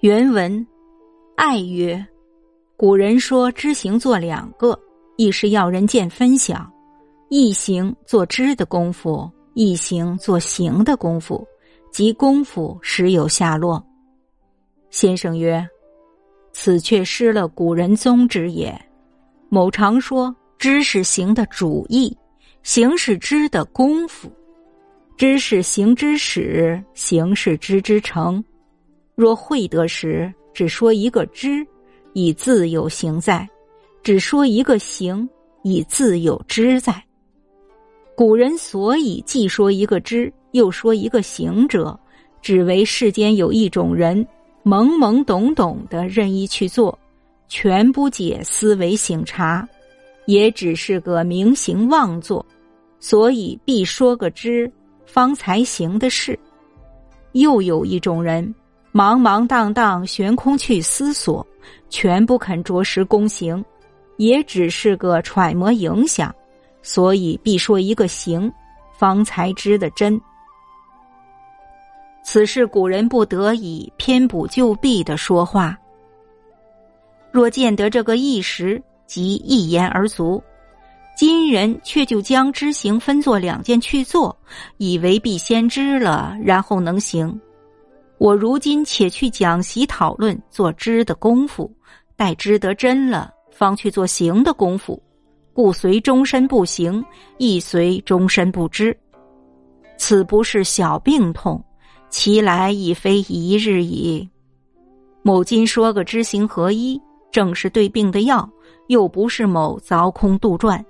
原文：爱曰：古人说知行做两个，一是要人见分晓，一行做知的功夫，一行做行的功夫，即功夫时有下落。先生曰：此却失了古人宗旨也。某常说知是行的主意，行是知的功夫，知是行之始，行是知之成。若会得时，只说一个知，以自有行在；只说一个行，以自有知在。古人所以既说一个知，又说一个行者，只为世间有一种人懵懵懂懂的任意去做，全不解思维醒察，也只是个明行妄作，所以必说个知，方才行的事。又有一种人。茫茫荡荡悬空去思索，全不肯着实躬行，也只是个揣摩影响，所以必说一个行，方才知的真。此事古人不得已偏补就弊的说话。若见得这个一时，即一言而足；今人却就将知行分作两件去做，以为必先知了，然后能行。我如今且去讲习讨论做知的功夫，待知得真了，方去做行的功夫，故随终身不行，亦随终身不知。此不是小病痛，其来已非一日矣。某今说个知行合一，正是对病的药，又不是某凿空杜撰。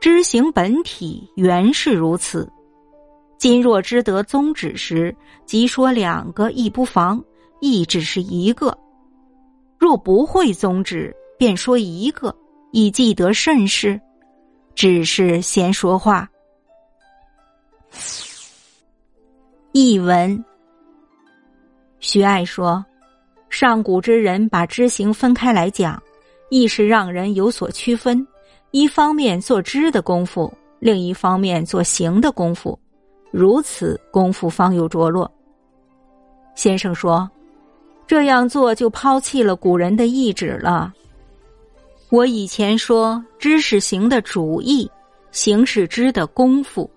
知行本体原是如此。今若知得宗旨时，即说两个亦不妨，亦只是一个；若不会宗旨，便说一个，以记得甚是。只是闲说话。译文：徐爱说，上古之人把知行分开来讲，亦是让人有所区分：一方面做知的功夫，另一方面做行的功夫。如此功夫方有着落。先生说：“这样做就抛弃了古人的意志了。”我以前说，知识行的主意，行是知的功夫；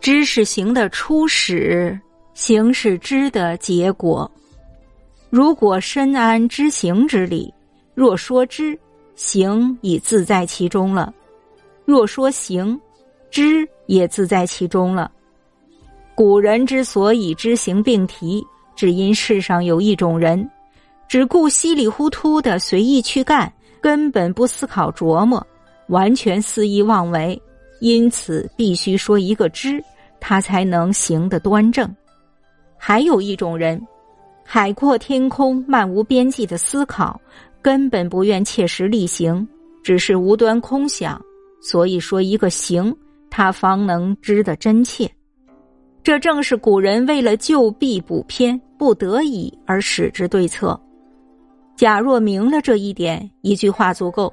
知识行的初始，行是知的结果。如果深谙知行之理，若说知，行已自在其中了；若说行，知也自在其中了。古人之所以知行并提，只因世上有一种人，只顾稀里糊涂的随意去干，根本不思考琢磨，完全肆意妄为，因此必须说一个知，他才能行得端正。还有一种人，海阔天空、漫无边际的思考，根本不愿切实力行，只是无端空想，所以说一个行，他方能知得真切。这正是古人为了救弊补偏，不得已而使之对策。假若明了这一点，一句话足够。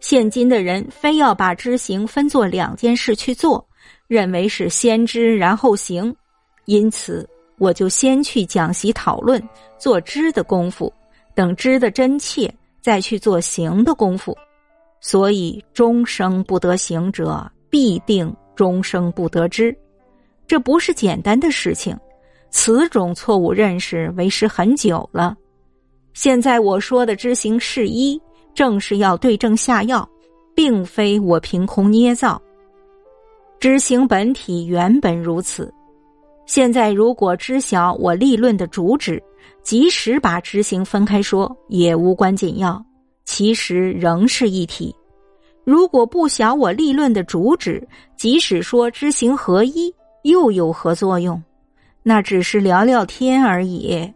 现今的人非要把知行分作两件事去做，认为是先知然后行，因此我就先去讲习讨论做知的功夫，等知的真切，再去做行的功夫。所以终生不得行者，必定终生不得知。这不是简单的事情，此种错误认识为时很久了。现在我说的知行是一，正是要对症下药，并非我凭空捏造。知行本体原本如此。现在如果知晓我立论的主旨，即使把知行分开说，也无关紧要，其实仍是一体。如果不晓我立论的主旨，即使说知行合一。又有何作用？那只是聊聊天而已。